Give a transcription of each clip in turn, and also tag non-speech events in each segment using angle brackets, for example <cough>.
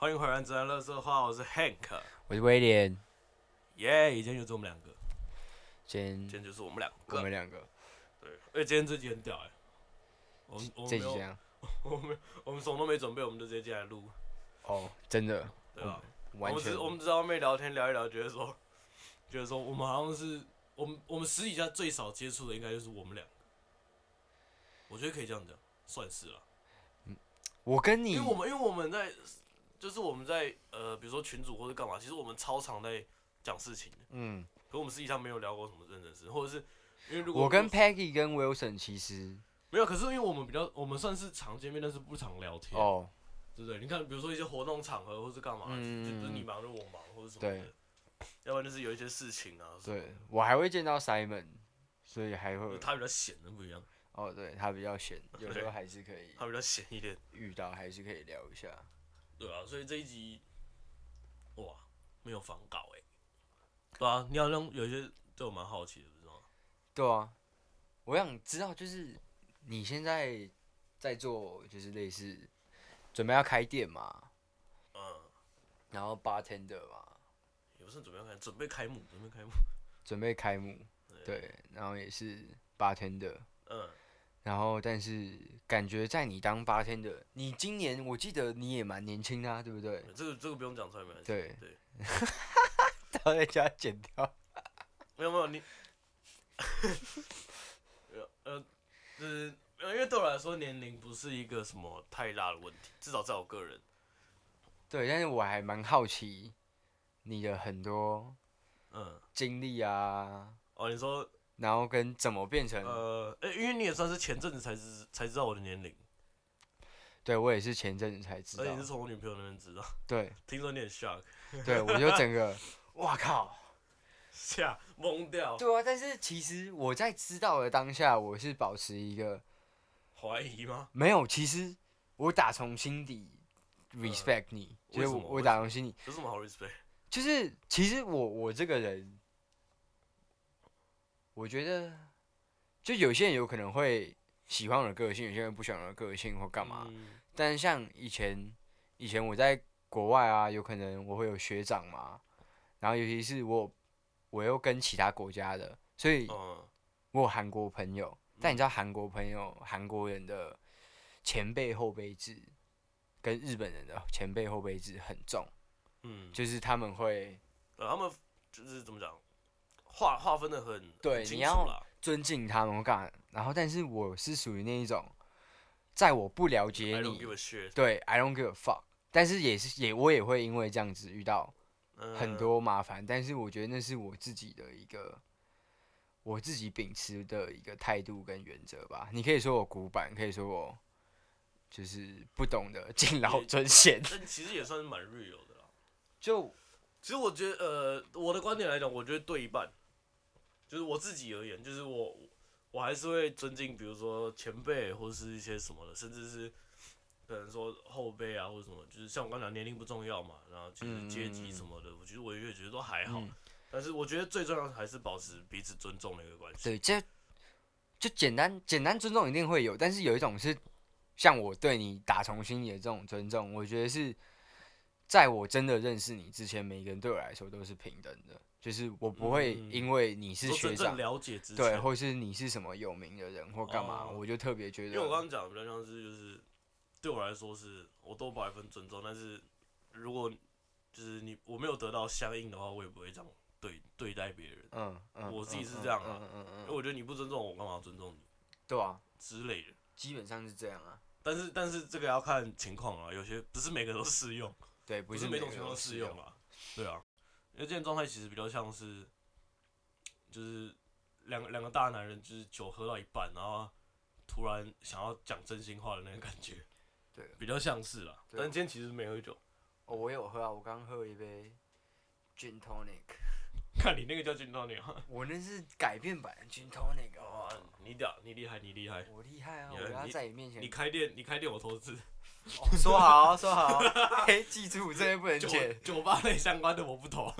欢迎回来，自然乐色话，我是 Hank，我是威廉，耶，今天就是我们两个，今天今天就是我们两个，我们两个，对，而且今天这集很屌哎，我们我们没有，我们 <laughs> 我们什么都没准备，我们就直接进来录，哦，真的，对吧？完全，我们只在外面聊天聊一聊，觉得说，觉得说我们好像是，我们我们私底下最少接触的应该就是我们两个，我觉得可以这样讲，算是了。我跟你，因为我们因为我们在，就是我们在呃，比如说群主或者干嘛，其实我们超常在讲事情。嗯。可我们实际上没有聊过什么认真事，或者是因为如果我跟 Peggy 跟 Wilson 其实没有，可是因为我们比较，我们算是常见面，但是不常聊天。哦。对不对？你看，比如说一些活动场合或是干嘛，嗯、就不是你忙就我忙，或者什么的。对。要不然就是有一些事情啊。对，我还会见到 Simon，所以还会。他比较闲的不一样。哦，对他比较闲，有时候还是可以。他比较闲一点，遇到还是可以聊一下。对啊，所以这一集，哇，没有仿稿哎。对啊，你好像有一些对我蛮好奇的，不是吗？对啊，我想知道，就是你现在在做，就是类似准备要开店嘛？嗯。然后 bartender 嘛？也不是准备要开，准备开幕，准备开幕。准备开幕，对，然后也是 bartender。嗯。然后，但是感觉在你当 bartender，你今年我记得你也蛮年轻的啊，对不对？这个这个不用讲出来没关系。对 <laughs> 对。他在家剪掉。没有没有你。呃，就是因为对我来说年龄不是一个什么太大的问题，至少在我个人。对，但是我还蛮好奇你的很多嗯经历啊。哦，你说。然后跟怎么变成呃，哎，因为你也算是前阵子才知才知道我的年龄，对我也是前阵子才知道，而且是从我女朋友那边知道，对，<laughs> 听说你很 shock，对我就整个，<laughs> 哇靠，吓懵掉，对啊，但是其实我在知道的当下，我是保持一个怀疑吗？没有，其实我打从心底 respect 你，就是我我打从心底，有什么好 respect？就是其实我我这个人。我觉得，就有些人有可能会喜欢我的个性，有些人不喜欢我的个性或干嘛。嗯、但是像以前，以前我在国外啊，有可能我会有学长嘛，然后尤其是我，我又跟其他国家的，所以我有韩国朋友。嗯、但你知道韩国朋友，韩国人的前辈后辈制跟日本人的前辈后辈制很重，嗯，就是他们会，呃，他们就是怎么讲？划划分的很对，你要尊敬他们，我干。然后，但是我是属于那一种，在我不了解你，对，I don't give a fuck。但是也是也我也会因为这样子遇到很多麻烦。但是我觉得那是我自己的一个，我自己秉持的一个态度跟原则吧。你可以说我古板，可以说我就是不懂得敬老尊贤。但其实也算是蛮 real 的啦。就其实我觉得，呃，我的观点来讲，我觉得对一半。就是我自己而言，就是我，我还是会尊敬，比如说前辈或者是一些什么的，甚至是可能说后辈啊或者什么，就是像我刚讲年龄不重要嘛，然后就是阶级什么的，我觉得我也觉得都还好。嗯、但是我觉得最重要的还是保持彼此尊重的一个关系。对，这就简单简单尊重一定会有，但是有一种是像我对你打从心里的这种尊重，我觉得是在我真的认识你之前，每个人对我来说都是平等的。就是我不会因为你是学长，了解对，或是你是什么有名的人或干嘛，我就特别觉得。因为我刚刚讲的比较像是，就是对我来说是，我都把一份尊重。但是如果就是你我没有得到相应的话，我也不会这样对对待别人。嗯嗯，我自己是这样啊。嗯嗯嗯。因为我觉得你不尊重我，干嘛要尊重你？对啊，之类的。基本上是这样啊。但是但是这个要看情况啊，有些不是每个都适用。<laughs> 对，不是每种情况都适用啊。对啊。因为这种状态其实比较像是，就是两个两个大男人，就是酒喝到一半，然后突然想要讲真心话的那个感觉，<laughs> 对，比较像是啦。但今天其实没喝酒。哦，我有喝啊，我刚喝了一杯 Gin Tonic。<laughs> 看你那个叫 Gin Tonic，我那是改变版的 Gin Tonic。哦，你屌，你厉害，你厉害。我厉害啊！我要在你面前。你开店，你开店，我投资。哦、说好，说好，嘿，<laughs> 记住这些不能剪。酒吧类相关的我不投。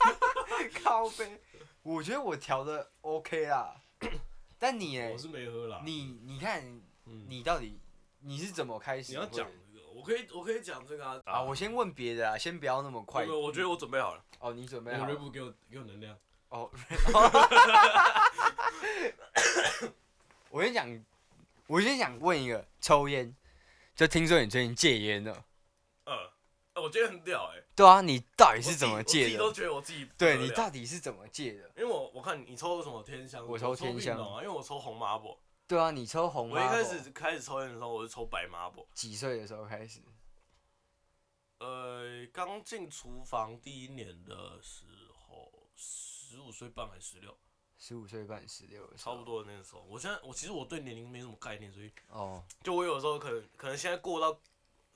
<laughs> 靠杯，我觉得我调的 OK 啦。<coughs> 但你哎，我是没喝啦。你你看，你到底你是怎么开始？你要讲，我可以我可以讲这个啊。啊，我先问别的啊，先不要那么快。我觉得我准备好了。哦，你准备好了。给我给我能量。哦。<laughs> 我先讲，我先想问一个，抽烟，就听说你最近戒烟了。呃，我觉得很屌哎。对啊，你到底是怎么戒的？我自己都觉得我自己。对，你到底是怎么戒的？因为我我看你抽什么天香，我抽天香啊，因为我抽红 Marlboro。对啊，你抽红。我一开始开始抽烟的时候，我是抽白 Marlboro。几岁的时候开始？呃，刚进厨房第一年的时候，十五岁半还是十六？十五岁半，十六，差不多的那个时候。我现在我其实我对年龄没什么概念，所以哦，就我有时候可能可能现在过到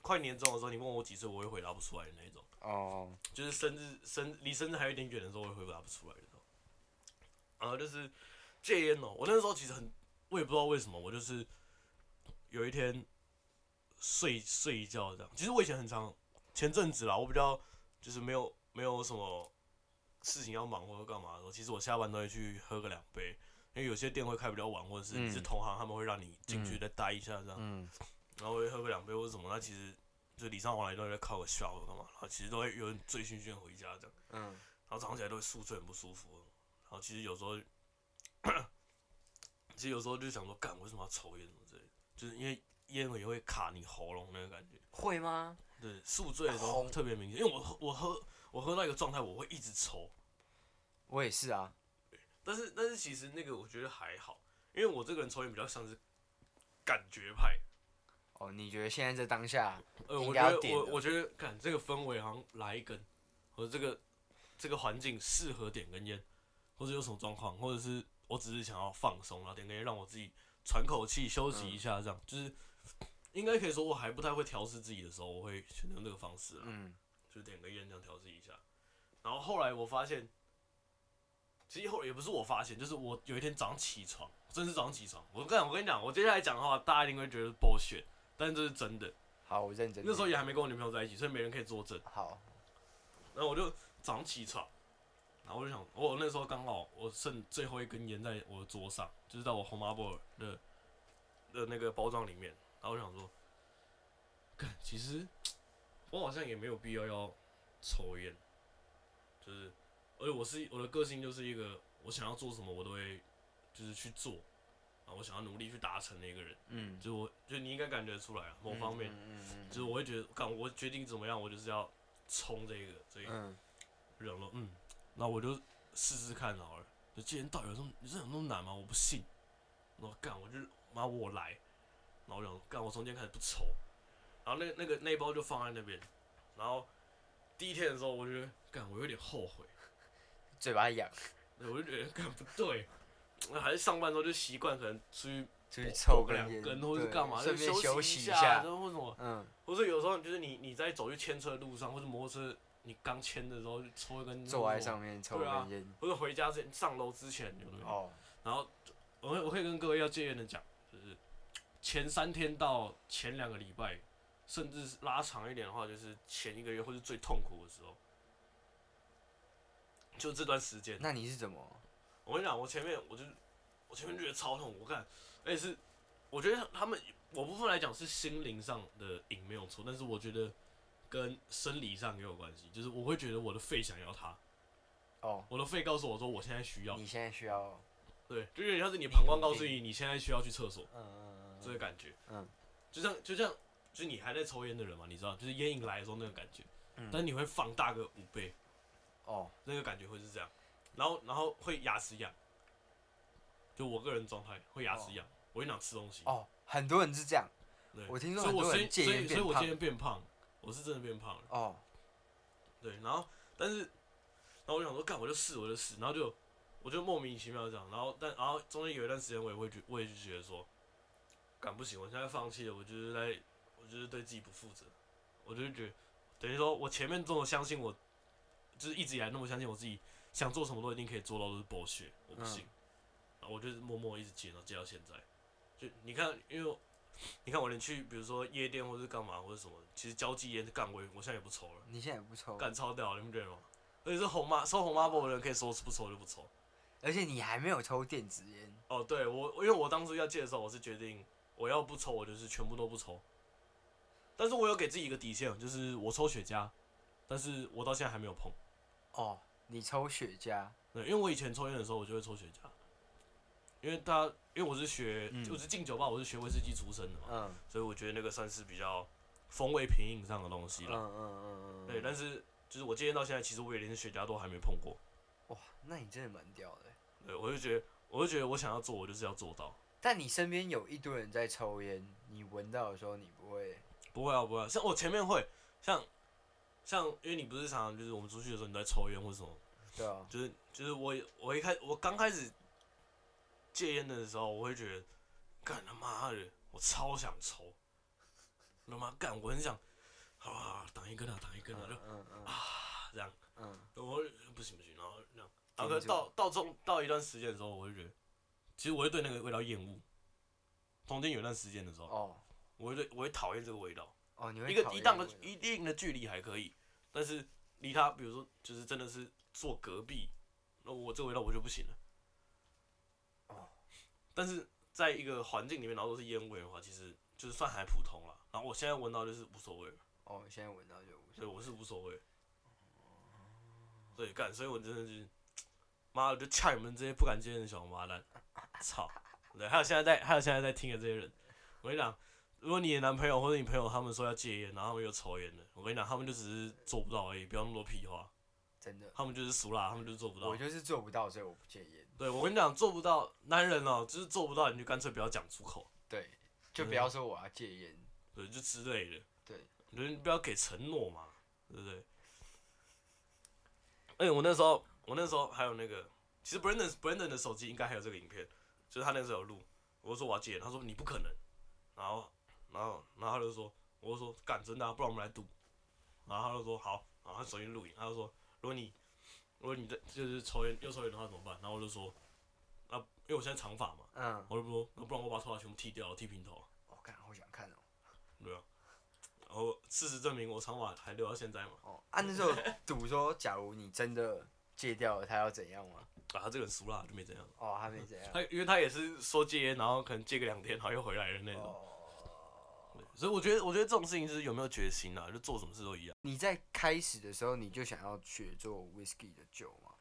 快年终的时候，你问我几岁，我会回答不出来的那种。哦，就是生日生离生日还有一点远的时候，我会回答不出来的。然后就是戒烟哦，我那时候其实很，我也不知道为什么，我就是有一天睡睡一觉这样。其实我以前很长，前阵子啦，我比较就是没有没有什么。事情要忙或者干嘛的时候，其实我下班都会去喝个两杯，因为有些店会开比较晚，或者是你是同行，他们会让你进去再待一下这样，嗯、然后会喝个两杯或者什么，那其实就礼尚往来都会靠个笑或干嘛，然后其实都会有点醉醺醺回家这样，嗯，然后早上起来都会宿醉很不舒服，然后其实有时候，<coughs> 其实有时候就想说，干，我为什么要抽烟什么之类的，就是因为烟也会卡你喉咙那个感觉，会吗？对，宿醉的时候特别明显，因为我我喝。我喝到一个状态，我会一直抽。我也是啊，但是但是其实那个我觉得还好，因为我这个人抽烟比较像是感觉派。哦，你觉得现在在当下？呃，我觉得我我觉得，看这个氛围好像来一根，或者这个这个环境适合点根烟，或者有什么状况，或者是我只是想要放松，然后点根烟让我自己喘口气、休息一下，这样、嗯、就是应该可以说我还不太会调试自己的时候，我会选择这个方式。嗯。就点根烟这样调试一下，然后后来我发现，其实后来也不是我发现，就是我有一天早上起床，真是早上起床。我跟我跟你讲，我接下来讲的话，大家一定会觉得 bullshit，但是这是真的。好，我认真。那时候也还没跟我女朋友在一起，所以没人可以作证。好，然后我就早上起床，然后我就想，我那时候刚好我剩最后一根烟在我的桌上，就是在我红 Marlboro 的的那个包装里面，然后我想说，看，其实。我好像也没有必要要抽烟，就是，而且我是我的个性就是一个，我想要做什么我都会，就是去做，啊，我想要努力去达成的一个人，嗯，就我，就你应该感觉出来啊，某方面，嗯嗯嗯，就是我会觉得，干，我决定怎么样，我就是要冲这个，所以，嗯，就想说，嗯，那我就试试看好了，就既然到底有这么，你这有那么难吗？我不信，然后干，我就妈我来，然后我想干，我从今天开始不抽。然后那那个那一包就放在那边，然后第一天的时候，我觉得干，我有点后悔，嘴巴痒，我就觉得干不对，那还是上班的时候就习惯，可能出去出去抽个两根，或者是干嘛，顺便休息一下，下，或者什么，嗯，或者有时候就是你你在走去牵车的路上，或者摩托车你刚牵的时候，就抽一根，坐在上面抽根烟，或者回家之前上楼之前，有没有？哦，然后我我可以跟各位要戒烟的讲，就是前三天到前两个礼拜。甚至拉长一点的话，就是前一个月或是最痛苦的时候，就这段时间。那你是怎么？我跟你讲，我前面我就我前面觉得超痛，我看，而且是我觉得他们我部分来讲是心灵上的瘾没有错，但是我觉得跟生理上也有关系，就是我会觉得我的肺想要它。哦。我的肺告诉我说我现在需要。你现在需要。对，就有点像是你膀胱告诉你你现在需要去厕所。嗯嗯嗯。这个感觉。嗯。就像就像。就是你还在抽烟的人嘛，你知道，就是烟瘾来的时候那个感觉，嗯、但是你会放大个五倍，哦，那个感觉会是这样，然后然后会牙齿痒，就我个人状态会牙齿痒，哦、我会想吃东西。哦，很多人是这样，对，我听说很多人戒烟变胖，所以所以我今天变胖，我是真的变胖了。哦，对，然后但是，然后我想说，干我就试我就试，然后就我就莫名其妙的这样，然后但然后中间有一段时间我也会觉我也就觉得说，干不行，我现在放弃了，我就是在。我就是对自己不负责，我就觉得，等于说我前面这么相信我，就是一直以来那么相信我自己，想做什么都一定可以做到，都是 bullshit，我不信。然后我就是默默一直戒，然后戒到现在。就你看，因为你看我连去，比如说夜店或是干嘛或者什么，其实交际烟干我，我现在也不抽了。你现在也不抽？干超屌，你们觉得吗？而且是红妈抽红 Marlboro 的人可以说是不抽就不抽。而且你还没有抽电子烟。哦，对我，因为我当初要戒的时候，我是决定我要不抽，我就是全部都不抽。但是我有给自己一个底线，就是我抽雪茄，但是我到现在还没有碰。哦，你抽雪茄？对，因为我以前抽烟的时候，我就会抽雪茄。因为他，因为我是学，嗯、我是进酒吧，我是学威士忌出身的嘛，嗯、所以我觉得那个算是比较风味品饮上的东西了。嗯嗯嗯对，但是就是我戒烟到现在，其实我也连雪茄都还没碰过。哇，那你真的蛮屌的。对，我就觉得，我就觉得我想要做，我就是要做到。但你身边有一堆人在抽烟，你闻到的时候，你不会？不会啊，不会啊。像我前面会，像像，因为你不是常常就是我们出去的时候你在抽烟或什么？对啊。就是就是我我一开我刚开始。戒烟的时候，我会觉得，干他妈的，我超想抽，他妈干，我很想，啊，挡一根啊，挡一根啊，就啊，这样，嗯，我不行不行，然后这样，然后到到中到一段时间的时候，我会觉得，其实我会对那个味道厌恶。中间有段时间的时候，哦，我会对我会讨厌这个味道。哦，你会一个一档的一定的距离还可以，但是离他，比如说就是真的是坐隔壁，那我这个味道我就不行了。哦但是在一个环境里面，然后都是烟味的话，其实就是算还普通了。然后我现在闻到就是无所谓了。哦，现在闻到就无所谓。对，我是无所谓。对，干，所以我真的是，妈的，就呛你们这些不敢戒烟的小王八蛋，操！对，还有现在在，还有现在在听的这些人，我跟你讲，如果你的男朋友或者你朋友他们说要戒烟，然后他们又抽烟的，我跟你讲，他们就只是做不到而已，不要那么多屁话。真的。他们就是俗啦，他们就是做不到。我就是做不到，所以我不戒烟。对，我跟你讲，做不到，男人哦、喔，就是做不到，你就干脆不要讲出口。对，就不要说我要戒烟。对，就之类的。对，你不要给承诺嘛，对不对？哎、欸，我那时候，我那时候还有那个，其实 Brandon Brandon 的手机应该还有这个影片，就是他那时候有录，我就说我要戒烟，他说你不可能，然后，然后，然后他就说，我就说干真的、啊，不然我们来赌，然后他就说好，然后他手机录影，他就说如果你。如果你在就是抽烟又抽烟的话怎么办？然后我就说，啊，因为我现在长发嘛，嗯，我就说，那不然我把头发全部剃掉，剃平头。我、哦、看，好想看哦。对啊。然后事实证明，我长发还留到现在嘛。哦。啊，那时候赌说，假如你真的戒掉了，他要怎样吗？啊，他这个人俗辣，就没怎样。哦，他没怎样。他因为他也是说戒烟，然后可能戒个两天，然后又回来的那种。哦。所以我觉得，我觉得这种事情就是有没有决心啊，就做什么事都一样。你在开始的时候你就想要学做 whisky 的酒吗？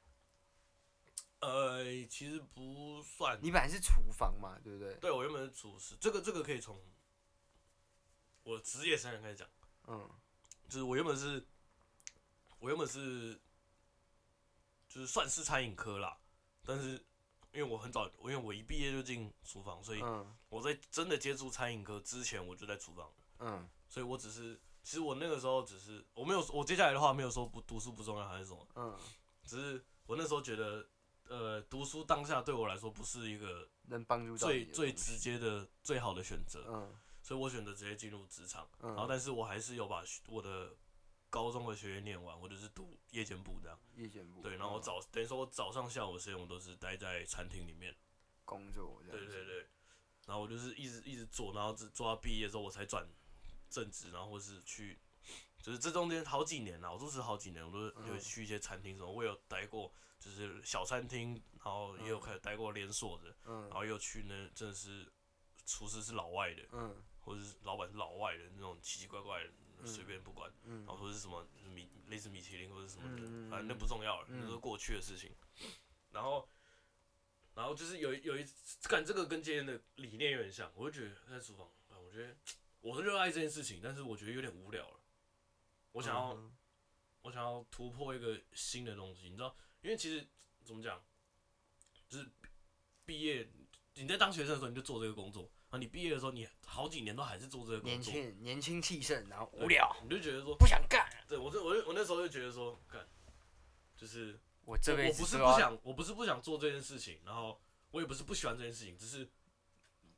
呃，其实不算。你本来是厨房嘛，对不对？对，我原本是厨师。这个这个可以从我职业生涯开始讲。嗯，就是我原本是，我原本是，就是算是餐饮科啦，但是。因为我很早，因为我一毕业就进厨房，所以我在真的接触餐饮科之前，我就在厨房。嗯，所以我只是，其实我那个时候只是，我没有，我接下来的话没有说不读书不重要还是什么。嗯，只是我那时候觉得，呃，读书当下对我来说不是一个能帮助最最直接的最好的选择。嗯，所以我选择直接进入职场。嗯，然后但是我还是有把我的。高中的学业念完，我就是读夜间部这样。夜间部。对，然后我早、嗯、等于说，我早上下午的时间我都是待在餐厅里面工作。对对对。然后我就是一直一直做，然后做到毕业之后我才转正职，然后或是去，就是这中间好几年了，我都是好几年，我都有去一些餐厅什么，嗯、我有待过，就是小餐厅，然后也有开始待过连锁的，嗯、然后又去那真的是厨师是老外的，嗯、或者是老板是老外的那种奇奇怪怪的。随便不管，嗯、然后说是什么米类似米其林或者什么的，嗯、反正那不重要了，嗯、那是过去的事情。然后，然后就是有有一干这个跟今天的理念有点像，我就觉得在厨房，我觉得我是热爱这件事情，但是我觉得有点无聊了。我想要，嗯、我想要突破一个新的东西，你知道？因为其实怎么讲，就是毕业你在当学生的时候你就做这个工作。啊！你毕业的时候，你好几年都还是做这个工作，年轻年轻气盛，然后无聊，你就觉得说不想干。对，我就我就我那时候就觉得说干，就是我这辈子我不是不想，我不是不想做这件事情，然后我也不是不喜欢这件事情，只是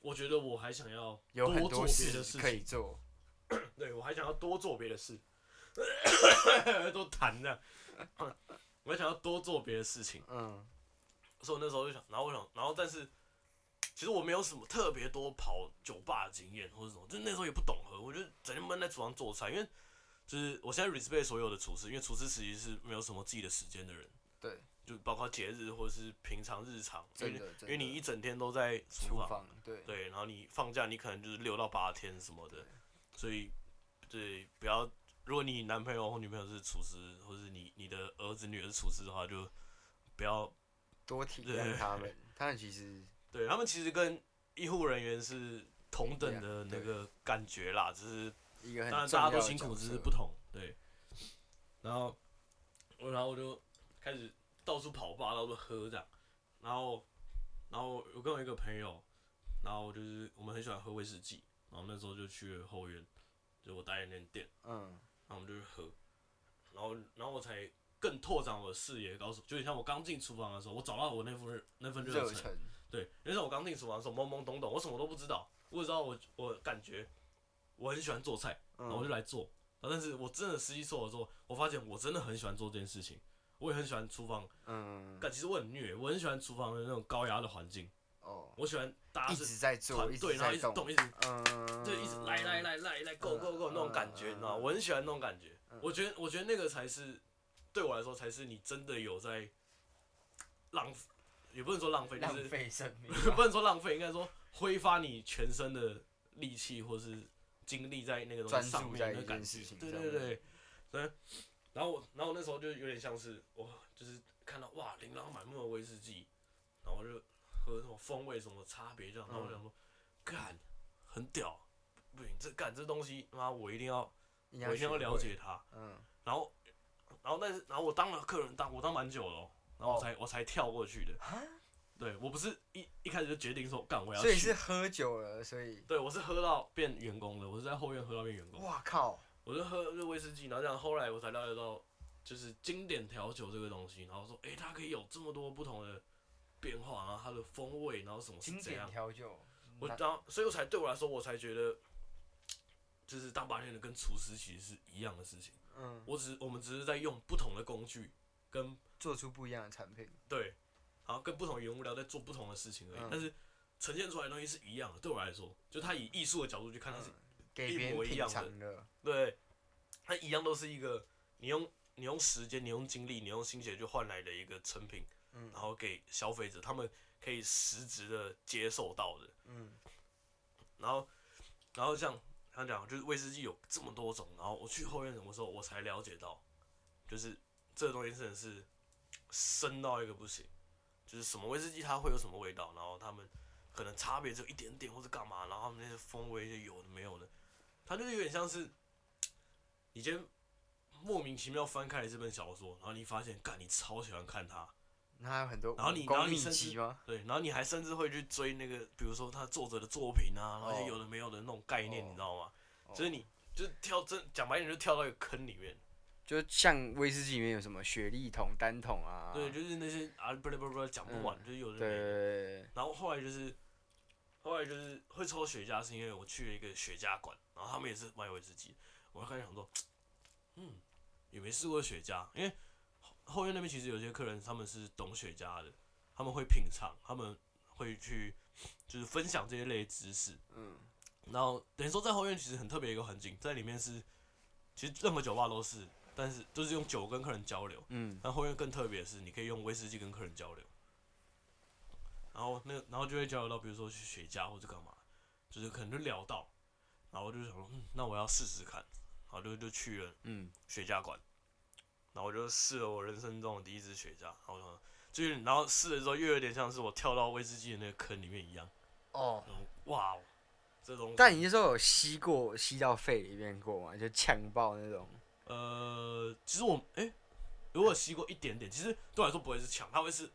我觉得我还想要多做别的事情可以做。对，我还想要多做别的事，<coughs> 都谈的，<coughs> 我还想要多做别的事情。嗯，所以我那时候就想，然后我想，然后但是。<laughs> 其实我没有什么特别多跑酒吧的经验或者什么，就那时候也不懂喝，我就整天闷在厨房做菜。因为就是我现在 respect 所有的厨师，因为厨师其实是没有什么自己的时间的人。对，就包括节日或者是平常日常，真的，因为你一整天都在厨房，对对，然后你放假你可能就是六到八天什么的，所以对，不要，如果你男朋友或女朋友是厨师，或是你你的儿子女儿是厨师的话，就不要多体谅他们。他们其实，对他们其实跟医护人员是同等的那个感觉啦，只是当然大家都辛苦，只是不同。对，然后我然后我就开始到处跑吧，到处喝这样，然后然后我跟我一个朋友，然后就是我们很喜欢喝威士忌，然后那时候就去了后院，就我待的那间店，嗯，然后我们就去喝，然后然后我才更拓展我的视野，告诉就像我刚进厨房的时候，我找到我那份那份热忱，对，那时候我刚进厨房的时候懵懵懂懂，我什么都不知道，我只知道我我感觉我很喜欢做菜，然后我就来做。但是我真的实际做的时候，我发现我真的很喜欢做这件事情，我也很喜欢厨房。嗯。但其实我很虐，我很喜欢厨房的那种高压的环境。哦。我喜欢大家是团队，然后一直动，一直，嗯，就一直来来来来来，go go go 那种感觉，你知道吗？我很喜欢那种感觉。我觉得，我觉得那个才是对我来说，才是你真的有在浪费，也不能说浪费，就是浪费生命，<laughs> 不能说浪费，应该说挥发你全身的力气，或是。精力在那个东西上面的感觉，对对对，对，然后我，然后我那时候就有点像是，哇就是看到哇，琳琅满目的威士忌，然后我就喝那种风味什么差别这样，然后我想说，干，很屌，不行，这干这东西，妈，我一定要，我一定要了解它，嗯，然后，然后但是，然后我当了客人当，我当蛮久了，然后我才我才跳过去的。对，我不是一一开始就决定说干我要去，所以是喝酒了，所以对，我是喝到变员工的，我是在后院喝到变员工。哇靠！我就喝个威士忌，然后这样后来我才了解到，就是经典调酒这个东西，然后说，哎、欸，它可以有这么多不同的变化，然后它的风味，然后什么是典调酒。我当，所以我才对我来说，我才觉得，就是当白天的跟厨师其实是一样的事情。嗯。我只是我们只是在用不同的工具，跟做出不一样的产品。对。然后跟不同的原物料在做不同的事情而已，嗯、但是呈现出来的东西是一样的。对我来说，就他以艺术的角度去看，它是一模一样的。的对，它一样都是一个你用你用时间、你用精力、你用心血去换来的一个成品，嗯、然后给消费者他们可以实质的接受到的。嗯、然后，然后像他讲，就是威士忌有这么多种，然后我去后院什么时候我才了解到，就是这个东西真的是深到一个不行。就是什么威士忌它会有什么味道，然后他们可能差别只有一点点或者干嘛，然后他们那些风味就有的没有的，它就是有点像是，你今天莫名其妙翻开了这本小说，然后你发现，干你超喜欢看它，那还有很多，然后你然后你甚至对，然后你还甚至会去追那个，比如说他作者的作品啊，然后有的没有的那种概念，你知道吗？就是你就是跳真讲白一点，就跳到一个坑里面。就像威士忌里面有什么雪莉桶、单桶啊？对，就是那些啊，不不不不，讲不完，嗯、就是有的没的。然后后来就是，后来就是会抽雪茄，是因为我去了一个雪茄馆，然后他们也是卖威士忌。我开始想说，嗯，也没试过雪茄，因为后院那边其实有些客人他们是懂雪茄的，他们会品尝，他们会去就是分享这些类知识。嗯。然后等于说在后院其实很特别一个环境，在里面是，其实任何酒吧都是。但是都是用酒跟客人交流，嗯，但后面更特别的是，你可以用威士忌跟客人交流，然后那个，然后就会交流到，比如说去雪茄或者干嘛，就是可能就聊到，然后我就想说，嗯，那我要试试看，然后就就去了，嗯，雪茄馆，然后我就试了我人生中的第一支雪茄，然后就是，然后试了之后，又有点像是我跳到威士忌的那个坑里面一样，哦，哇，这种，但你那时候有吸过，吸到肺里面过吗？就呛爆那种。呃，其实我哎、欸，如果吸过一点点，其实对我来说不会是呛，它会是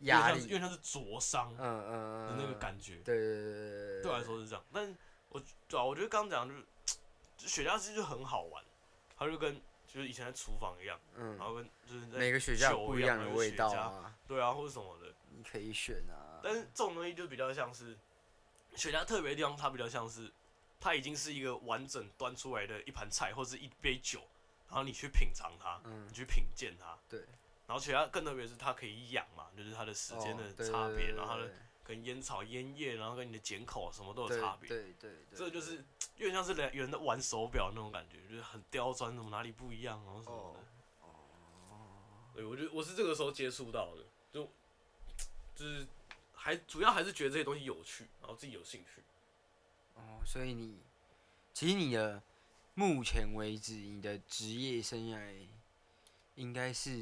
压力，因为它是灼伤，嗯嗯的那个感觉。对对对对对我来说是这样，但是我对啊，我觉得刚刚讲就是，就雪茄其实就很好玩，它就跟就是以前在厨房一样，嗯，然后跟就是每个雪茄不一样的味道啊，对啊，或者什么的，你可以选啊。但是这种东西就比较像是雪茄特别的地方，它比较像是它已经是一个完整端出来的一盘菜或者是一杯酒。然后你去品尝它，嗯、你去品鉴它，对。然后其他更特别是它可以养嘛，就是它的时间的差别，然后它的跟烟草烟叶，然后跟你的剪口什么都有差别。对对对。这就是 <tsk> 有点像是人有人在玩手表那种感觉，就是很刁钻，什么哪里不一样，然后什么的。哦。对，我觉得我是这个时候接触到的，就 <tsk> 就是还主要还是觉得这些东西有趣，然后自己有兴趣。哦，所以你其实你的。目前为止你的职业生涯应该是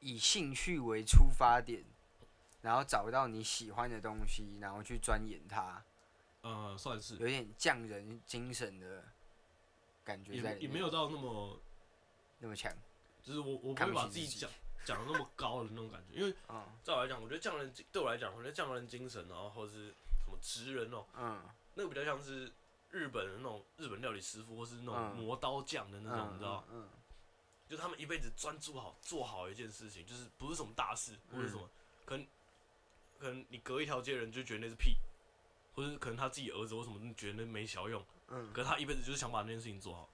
以兴趣为出发点，然后找到你喜欢的东西，然后去钻研它。呃，算是有点匠人精神的感觉在里面，也也没有到那么那么强。就是我我不会把自己讲讲的那么高的那种感觉，因为 <laughs> 在我来讲，我觉得匠人对我来讲，我觉得匠人精神，然后或者是什么职人哦，嗯，那个比较像是日本的那种日本料理师傅，或是那种磨刀匠的那种，嗯、你知道嗯，嗯，就他们一辈子专注好做好一件事情，就是不是什么大事或者什么，嗯、可能可能你隔一条街人就觉得那是屁，或者可能他自己儿子或什么觉得那没小用，嗯，可是他一辈子就是想把那件事情做好。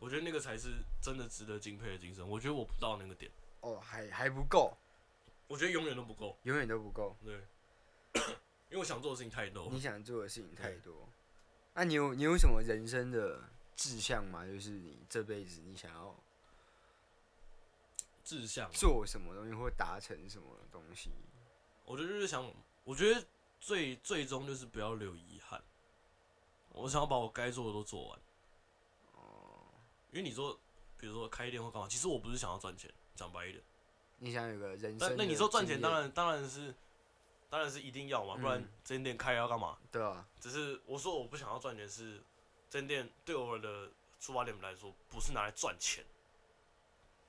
我觉得那个才是真的值得敬佩的精神。我觉得我不到那个点。哦，还还不够。我觉得永远都不够。永远都不够。对。<coughs> 因为我想做的事情太多。你想做的事情太多。那、啊、你有你有什么人生的志向吗？就是你这辈子你想要志向做什么东西，或达成什么东西？我觉得就是想，我觉得最最终就是不要留遗憾。我想要把我该做的都做完。哦因为你说，比如说开店或干嘛，其实我不是想要赚钱，讲白一点。你想有个人生？那你说赚钱，当然当然是，当然是一定要嘛，不然这间店开要干嘛？对啊。只是我说我不想要赚钱，是这间店对我的出发点来说，不是拿来赚钱，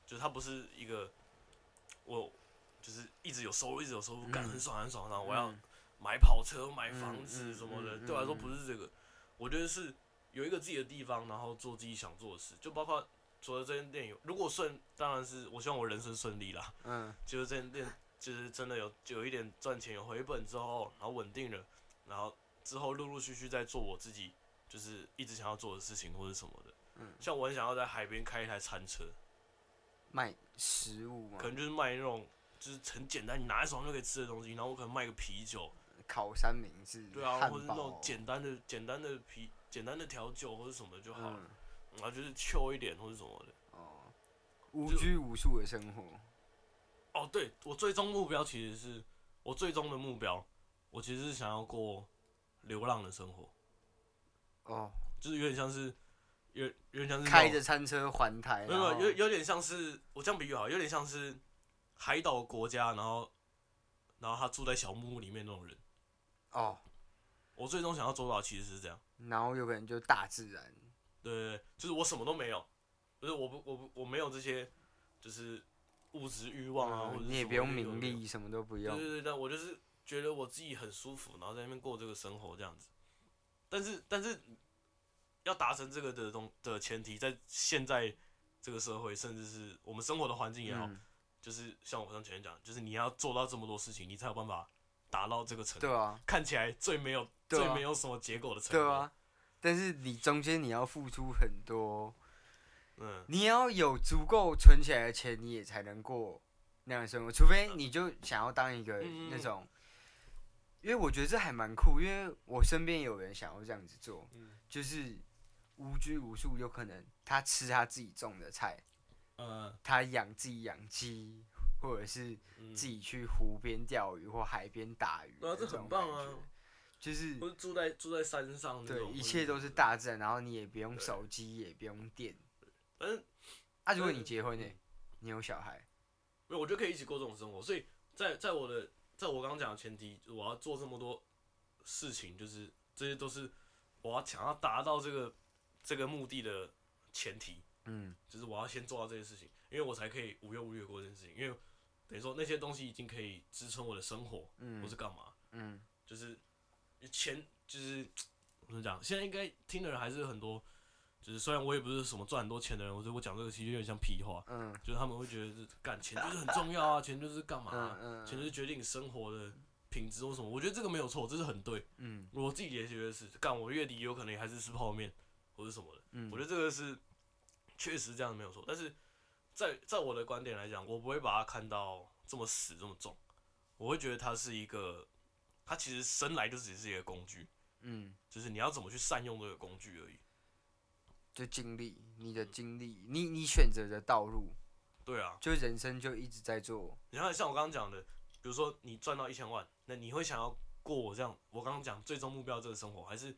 就是它不是一个我就是一直有收入，一直有收入，干很爽很爽，然后我要买跑车、买房子什么的，对我来说不是这个，我觉得是。有一个自己的地方，然后做自己想做的事，就包括除了这间店有，如果顺，当然是我希望我人生顺利啦。嗯。就是这间店，就是真的有有一点赚钱有回本之后，然后稳定了，然后之后陆陆续续在做我自己就是一直想要做的事情或者什么的。嗯。像我很想要在海边开一台餐车。卖食物吗？可能就是卖那种就是很简单，你拿在手上就可以吃的东西，然后我可能卖个啤酒。烤三明治。对啊，或者是那种简单的简单的啤。简单的调酒或者什么就好了，嗯、然后就是 Q 一点或者什么的。哦，无拘无束的生活。哦，对，我最终目标其实是我最终的目标，我其实是想要过流浪的生活。哦，就是有点像是有有点像是开着餐车环台，没有有有点像是我这样比喻好，有点像是海岛国家，然后然后他住在小木屋里面那种人。哦。我最终想要做到其实是这样，然后有可能就大自然，对对对，就是我什么都没有，就是我不我不我没有这些，就是物质欲望啊，或者你也不用名利，什么都不用，对对对，但我就是觉得我自己很舒服，然后在那边过这个生活这样子，但是但是要达成这个的东的前提，在现在这个社会，甚至是我们生活的环境也好，就是像我刚前面讲，就是你要做到这么多事情，你才有办法。达到这个程度，对啊，看起来最没有、啊、最没有什么结果的程度，对啊。但是你中间你要付出很多，嗯，你要有足够存起来的钱，你也才能过那样的生活。除非你就想要当一个那种，嗯、因为我觉得这还蛮酷，因为我身边有人想要这样子做，嗯、就是无拘无束，有可能他吃他自己种的菜，嗯，他养自己养鸡。或者是自己去湖边钓鱼或海边打鱼，啊这很棒啊！就是住在住在山上，对，一切都是大自然，然后你也不用手机，也不用电。反正啊，如果你结婚呢，你有小孩，没有，我觉得可以一起过这种生活。所以在在我的在我刚刚讲的前提，我要做这么多事情，就是这些都是我要想要达到这个这个目的的前提。嗯，就是我要先做到这些事情，因为我才可以无忧无虑过这件事情，因为。等于说那些东西已经可以支撑我的生活，嗯，或是干嘛，嗯，就是钱，就是 <tsk> 怎么讲？现在应该听的人还是很多，就是虽然我也不是什么赚很多钱的人，我觉得我讲这个其实有点像屁话，嗯，就是他们会觉得是干钱就是很重要啊，钱就是干嘛啊，嗯嗯，钱就是决定你生活的品质或什么。我觉得这个没有错，这是很对，嗯，我自己也觉得是，干我月底有可能还是吃泡面或者什么的，嗯，我觉得这个是确实这样没有错，但是。在在我的观点来讲，我不会把它看到这么死这么重，我会觉得它是一个，它其实生来就只是一个工具，嗯，就是你要怎么去善用这个工具而已。就经历你的经历，你你选择的道路，对啊，就人生就一直在做。你看，像我刚刚讲的，比如说你赚到一千万，那你会想要过我这样，我刚刚讲最终目标这个生活，还是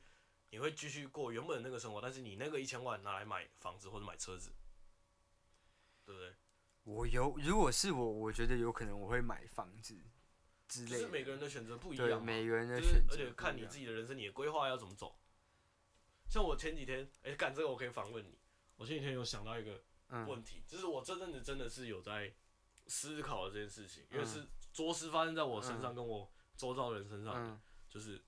你会继续过原本的那个生活，但是你那个一千万拿来买房子或者买车子，对不对？我有，如果是我，我觉得有可能我会买房子之类的。就是每个人的选择不一样，对，每个人的选择，而且看你自己的人生，你的规划要怎么走。像我前几天，哎、欸，干这个我可以反问你。我前几天有想到一个问题，嗯、就是我真正的真的是有在思考的这件事情，因为是着实发生在我身上，跟我周遭的人身上的，嗯、就是，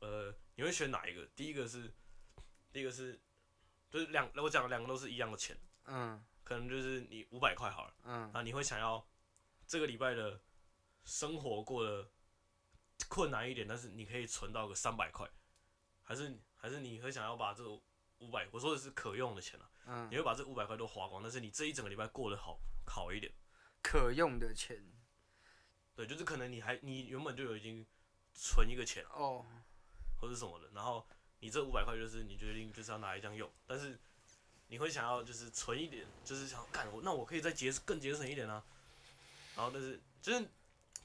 呃，你会选哪一个？第一个是，第一个是，就是两，我讲的两个都是一样的钱，嗯。可能就是你五百块好了，嗯，那你会想要这个礼拜的生活过得困难一点，但是你可以存到个三百块，还是还是你会想要把这五百，我说的是可用的钱啊，嗯，你会把这五百块都花光，但是你这一整个礼拜过得好好一点，可用的钱，对，就是可能你还你原本就有已经存一个钱哦，或者什么的，然后你这五百块就是你决定就是要拿来这样用，但是。你会想要就是存一点，就是想干我，那我可以再节更节省一点啊。然后但是就是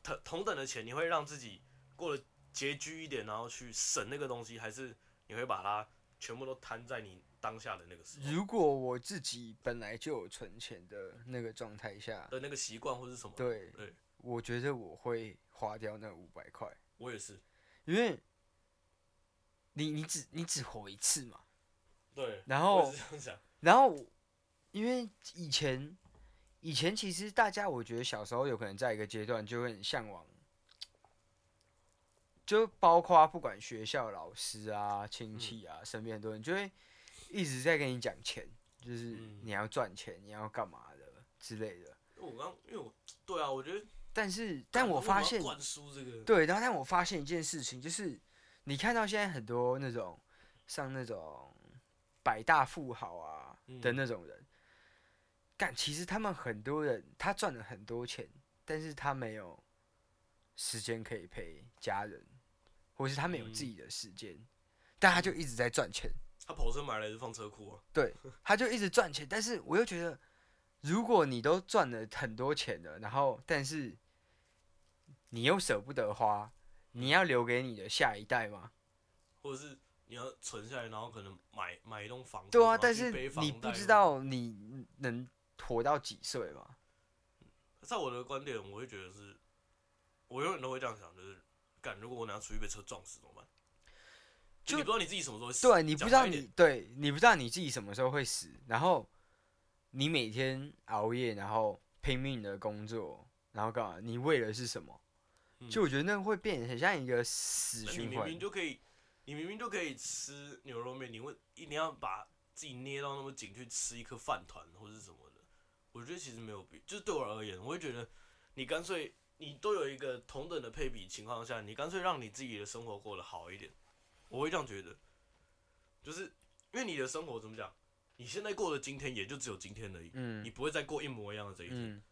同同等的钱，你会让自己过得拮据一点，然后去省那个东西，还是你会把它全部都摊在你当下的那个时候？如果我自己本来就有存钱的那个状态下的那个习惯或是什么？对对，我觉得我会花掉那五百块。我也是，因为你你只你只活一次嘛。对，然后。然后，因为以前，以前其实大家，我觉得小时候有可能在一个阶段就会很向往，就包括不管学校老师啊、亲戚啊、身边很多人，就会一直在跟你讲钱，就是你要赚钱，你要干嘛的之类的。我刚，因为我，对啊，我觉得，但是，但我发现，对，然后但我发现一件事情，就是你看到现在很多那种，像那种百大富豪啊。的那种人，干，其实他们很多人，他赚了很多钱，但是他没有时间可以陪家人，或是他没有自己的时间，嗯、但他就一直在赚钱。他跑车买来就放车库啊。对，他就一直赚钱，但是我又觉得，如果你都赚了很多钱了，然后但是你又舍不得花，你要留给你的下一代吗？或者是？你要存下来，然后可能买买一栋房子。对啊，但是你不知道你能活到几岁嘛？在我的观点，我会觉得是，我永远都会这样想，就是，干，如果我等下出去被车撞死怎么办？就你不知道你自己什么时候会死。对，你不知道你对，你不知道你自己什么时候会死，然后你每天熬夜，然后拼命的工作，然后干嘛？你为的是什么？就我觉得那会变得很像一个死循环。你明明就可以。你明明就可以吃牛肉面，你会一定要把自己捏到那么紧去吃一颗饭团或者什么的？我觉得其实没有必，就是对我而言，我会觉得你干脆你都有一个同等的配比情况下，你干脆让你自己的生活过得好一点。我会这样觉得，就是因为你的生活怎么讲？你现在过的今天也就只有今天而已，嗯，你不会再过一模一样的这一天。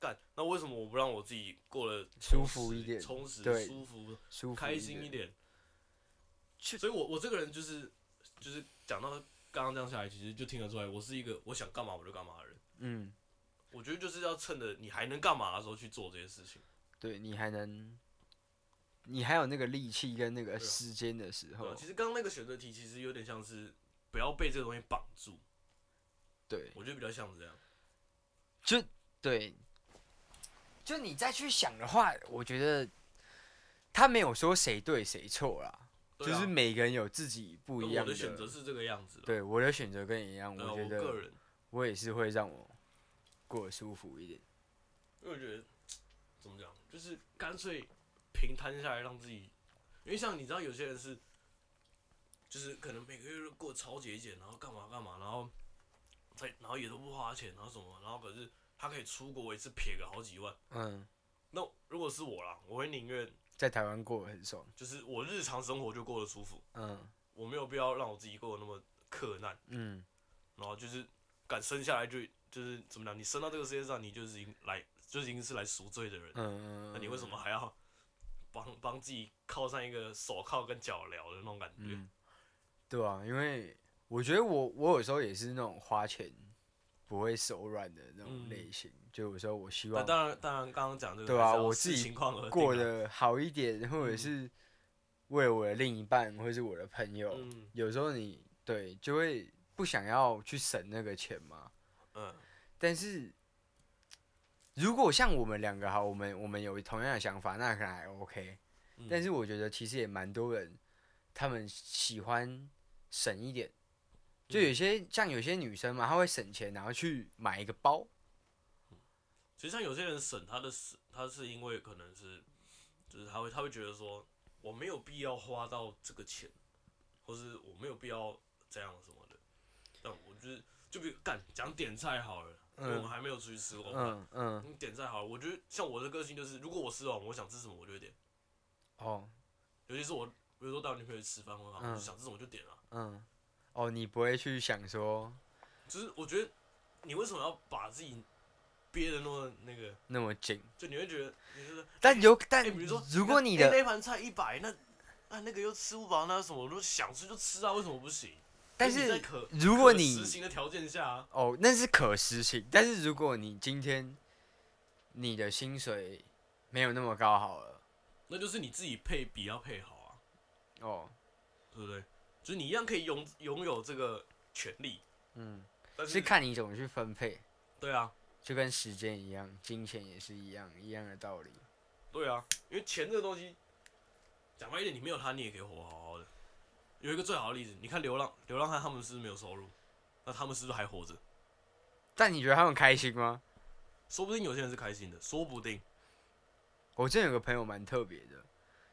干，那为什么我不让我自己过得舒服一点、充实、舒服、舒服开心一点？所以我我这个人就是就是讲到刚刚这样下来，其实就听得出来，我是一个我想干嘛我就干嘛的人。嗯，我觉得就是要趁着你还能干嘛的时候去做这些事情。对，你还能，你还有那个力气跟那个时间的时候。对啊，其实刚刚那个选择题其实有点像是不要被这个东西绑住。对，我觉得比较像是这样。就对。就你再去想的话，我觉得他没有说谁对谁错啦，就是每个人有自己不一样的选择，是这个样子。对，我的选择跟你一样，我觉得我也是会让我过得舒服一点。因为我觉得怎么讲，就是干脆平摊下来，让自己，因为像你知道，有些人是，就是可能每个月都过超节俭，然后干嘛干嘛，然后在然后也都不花钱，然后什么，然后可是。他可以出国一次撇个好几万。嗯，那如果是我啦，我会宁愿在台湾过得很爽，就是我日常生活就过得舒服。嗯，我没有必要让我自己过得那么克难。嗯，然后就是敢生下来就就是怎么讲？你生到这个世界上，你就是已经来就是已经是来赎罪的人。嗯，那你为什么还要帮帮自己靠上一个手铐跟脚镣的那种感觉？嗯，对啊，因为我觉得我我有时候也是那种花钱。不会手软的那种类型，嗯、就有时候我希望，当然当然刚刚讲这个，对啊，我自己过得好一点，或者是为了我的另一半或者是我的朋友，嗯、有时候你对就会不想要去省那个钱嘛。嗯。但是如果像我们两个哈，我们我们有同样的想法，那可能还 OK。嗯、但是我觉得其实也蛮多人，他们喜欢省一点，就有些、嗯、像有些女生嘛，她会省钱，然后去买一个包。其实像有些人省他的省，他是因为可能是，就是他会他会觉得说，我没有必要花到这个钱，或是我没有必要这样什么的。但我就是，就比如干讲点菜好了，嗯、因为我们还没有出去吃过饭。嗯嗯。你点菜好了，我觉得像我的个性就是，如果我吃完我想吃什么，我就会点。哦。尤其是我，比如说带我女朋友去吃饭，我好，嗯、想吃什么就点了。嗯。哦，你不会去想说，就是我觉得，你为什么要把自己？憋的那么那个那么紧，就你会觉得，你觉得，但有但、欸、比如说，如果你的那盘菜一百，那那那个又吃不饱，那什么，如果想吃就吃啊，为什么不行？但是可如果你实行的条件下、啊，哦，那是可实行。但是如果你今天你的薪水没有那么高好了，那就是你自己配比要配好啊，哦，对不对？就是你一样可以拥拥有这个权利，嗯，但是，是看你怎么去分配，对啊。就跟时间一样，金钱也是一样，一样的道理。对啊，因为钱这个东西，讲白一点，你没有它，你也可以活好好的。有一个最好的例子，你看流浪流浪汉，他们是不是没有收入？那他们是不是还活着？但你觉得他们开心吗？说不定有些人是开心的，说不定。我之前有个朋友蛮特别的，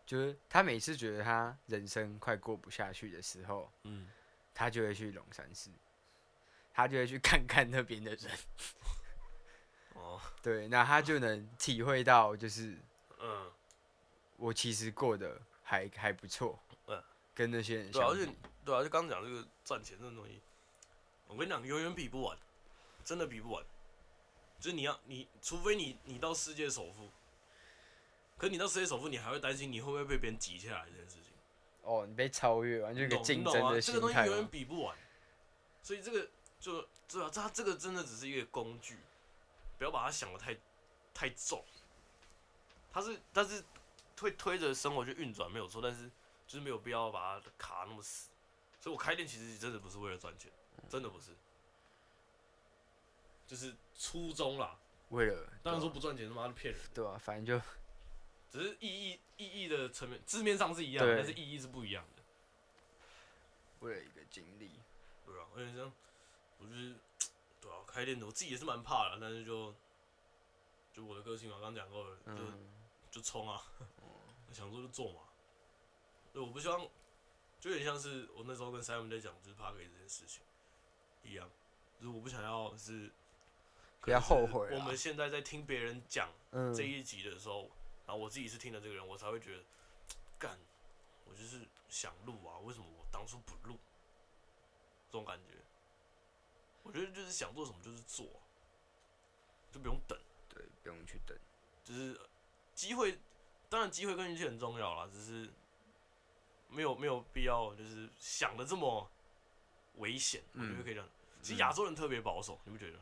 就是他每次觉得他人生快过不下去的时候，嗯，他就会去龙山寺，他就会去看看那边的人。<laughs> 哦，对，那他就能体会到，就是，嗯，我其实过得还还不错，嗯，跟那些人对，而且，对啊，就刚刚讲这个赚钱这种东西，我跟你讲，永远比不完，真的比不完，就是你要你，除非你你到世界首富，可你到世界首富，你还会担心你会不会被别人挤下来这件事情。哦，你被超越完，全一个竞争的心态，这个东西永远比不完，所以这个就对啊，这这个真的只是一个工具。不要把它想的太太重，它是但是会推着生活去运转没有错，但是就是没有必要把它卡那么死。所以我开店其实真的不是为了赚钱，真的不是，就是初衷啦。为了当然说不赚钱他妈的骗人，对啊，反正就只是意义意义的层面字面上是一样，但是意义是不一样的。为了一个经历，对啊，而且这样，我就是。<tsk> 开店的我自己也是蛮怕的，但是就就我的个性嘛，刚刚讲过了，就、嗯、就冲啊，嗯、想做就做嘛。对，我不希望，就有点像是我那时候跟 Simon 在讲，就是 Podcast 这件事情一样，就是我不想要是不要后悔。我们现在在听别人讲这一集的时候，嗯、然后我自己是听了这个人，我才会觉得，干，我就是想录啊，为什么我当初不录？这种感觉。我觉得就是想做什么就是做，就不用等。对，不用去等。就是机会，当然机会跟运气很重要啦，只是没有没有必要，就是想的这么危险。嗯。我觉得可以这样。其实亚洲人特别保守，你不觉得？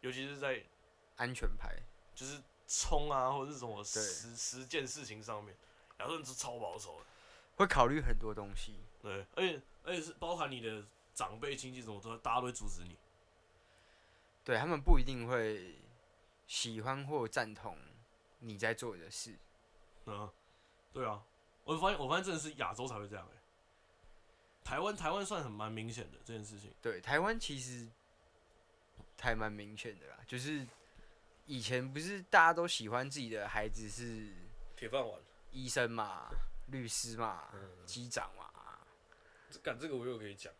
尤其是在安全牌，就是冲啊，或者是什么十十件事情上面，亚洲人是超保守的，会考虑很多东西。对，而且而且是包含你的长辈、亲戚什么的，大家都会阻止你。对，他们不一定会喜欢或赞同你在做的事。嗯，对啊，我发现我发现真的是亚洲才会这样哎。台湾台湾算很蛮明显的这件事情。对，台湾其实还蛮明显的啦，就是以前不是大家都喜欢自己的孩子是铁饭碗，医生嘛，<laughs> 律师嘛，机长嘛。干这个我又可以讲。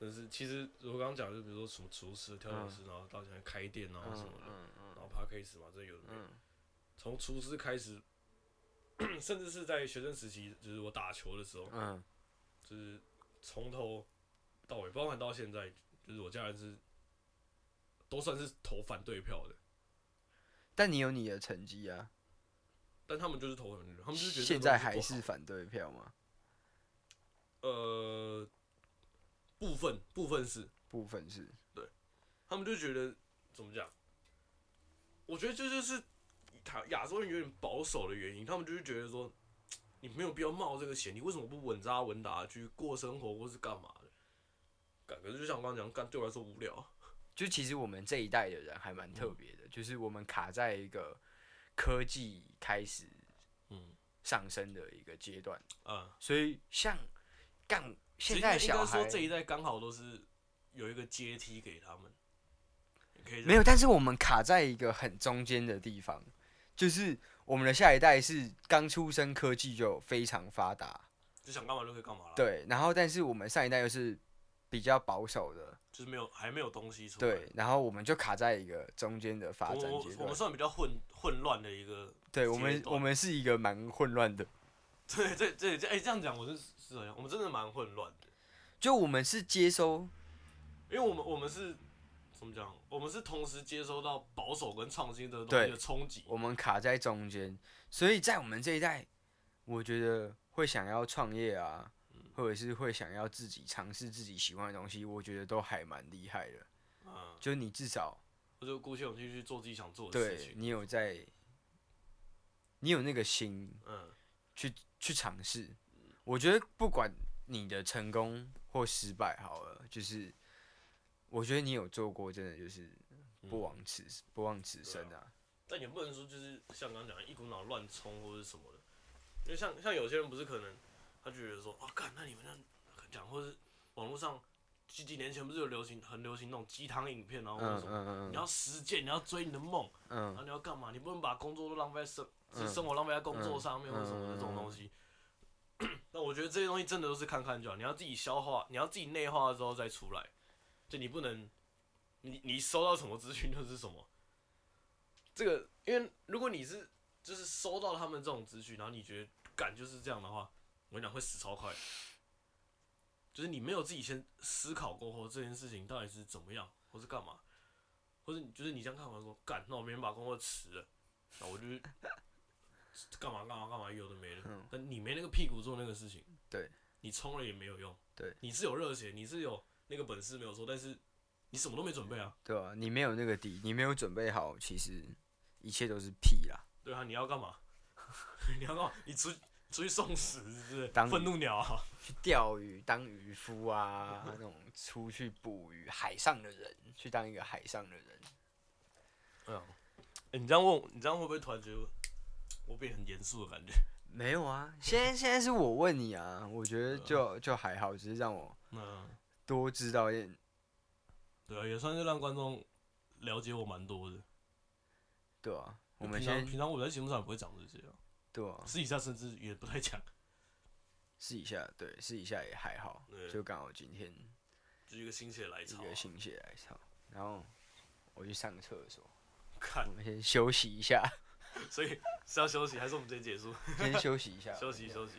但是其实我刚刚讲，就比如说什么厨师、调酒师，然后到现在开店啊什么的，然后 Podcast 嘛，这有的没有。从厨师开始，<clears throat> 甚至是在学生时期，就是我打球的时候，嗯就是从头到尾，包含到现在，就是我家人是都算是投反对票的。但你有你的成绩啊。但他们就是投反对票，他们就是觉得现在还是反对票吗？呃。部分部分是部分是对，他们就觉得怎么讲？我觉得这就是台亚洲人有点保守的原因，他们就是觉得说，你没有必要冒这个险，你为什么不稳扎稳打去过生活或是干嘛的？感觉就像我刚刚讲，干对我来说无聊。<laughs> 就其实我们这一代的人还蛮特别的，嗯、就是我们卡在一个科技开始嗯。上升的一个阶段，嗯，所以像干现在小孩这一代刚好都是有一个阶梯给他们，没有，但是我们卡在一个很中间的地方，就是我们的下一代是刚出生科技就非常发达，就想干嘛就可以干嘛了，对，然后但是我们上一代又是比较保守的。就是没有，还没有东西出来。对，然后我们就卡在一个中间的发展阶段。我们算比较混混乱的一个。对我们，我们是一个蛮混乱的。<laughs> 对，这这这，哎，这样讲我是是这样，我们真的蛮混乱的。就我们是接收，因为我们我们是怎么讲？我们是同时接收到保守跟创新的东西的冲击。我们卡在中间，所以在我们这一代，我觉得会想要创业啊。或者是会想要自己尝试自己喜欢的东西，我觉得都还蛮厉害的。嗯，就你至少，我就鼓起勇气去做自己想做的事情。对，你有在，你有那个心，嗯，去去尝试。我觉得不管你的成功或失败，好了，就是我觉得你有做过，真的就是不枉此、嗯、不枉此生啊。啊但也不能说就是像刚刚讲的一股脑乱冲或者什么的，因为像像有些人不是可能。他就觉得说，哦，干，那你们这样讲，或是网络上几几年前不是有流行很流行那种鸡汤影片，然后或者什么，嗯嗯嗯、你要实践，你要追你的梦，嗯、然后你要干嘛？你不能把工作都浪费在生，嗯、生活浪费在工作上面，或者什么的这种东西。<clears throat> 那我觉得这些东西真的都是看看就好，你要自己消化，你要自己内化之后再出来。就你不能，你你收到什么资讯就是什么。这个，因为如果你是就是收到他们这种资讯，然后你觉得干就是这样的话。我跟你讲，会死超快，就是你没有自己先思考过后，这件事情到底是怎么样，或是干嘛，或者就是你这样看完说，干，那我明天把工作辞了，那我就 <laughs> 干嘛干嘛干嘛，有的没的，嗯、但你没那个屁股做那个事情，对，你冲了也没有用，对，你是有热血，你是有那个本事没有错，但是你什么都没准备啊，对啊，你没有那个底，你没有准备好，其实一切都是屁啦，对啊，你要干嘛？<laughs> 你要干嘛？你出。出去送死是不是？当愤怒鸟啊！去钓鱼当渔夫啊，那种出去捕鱼海上的人，去当一个海上的人。哎呀，欸，你这样问，你这样会不会突然觉得我变很严肃的感觉？<laughs> 没有啊，现在现在是我问你啊，我觉得就就还好，只是让我多知道一点。对啊，也算是让观众了解我蛮多的。对啊，我们平常平常我在节目上也不会讲这些啊。对啊，私底下甚至也不太讲。试一下对，试一下也还好，对就刚好今天，就一个心血来潮，一个心血来潮，然后我去上个厕所，看，我们先休息一下，<laughs> 所以是要休息还是我们直接结束？先休息一下，休 <laughs> 息休息。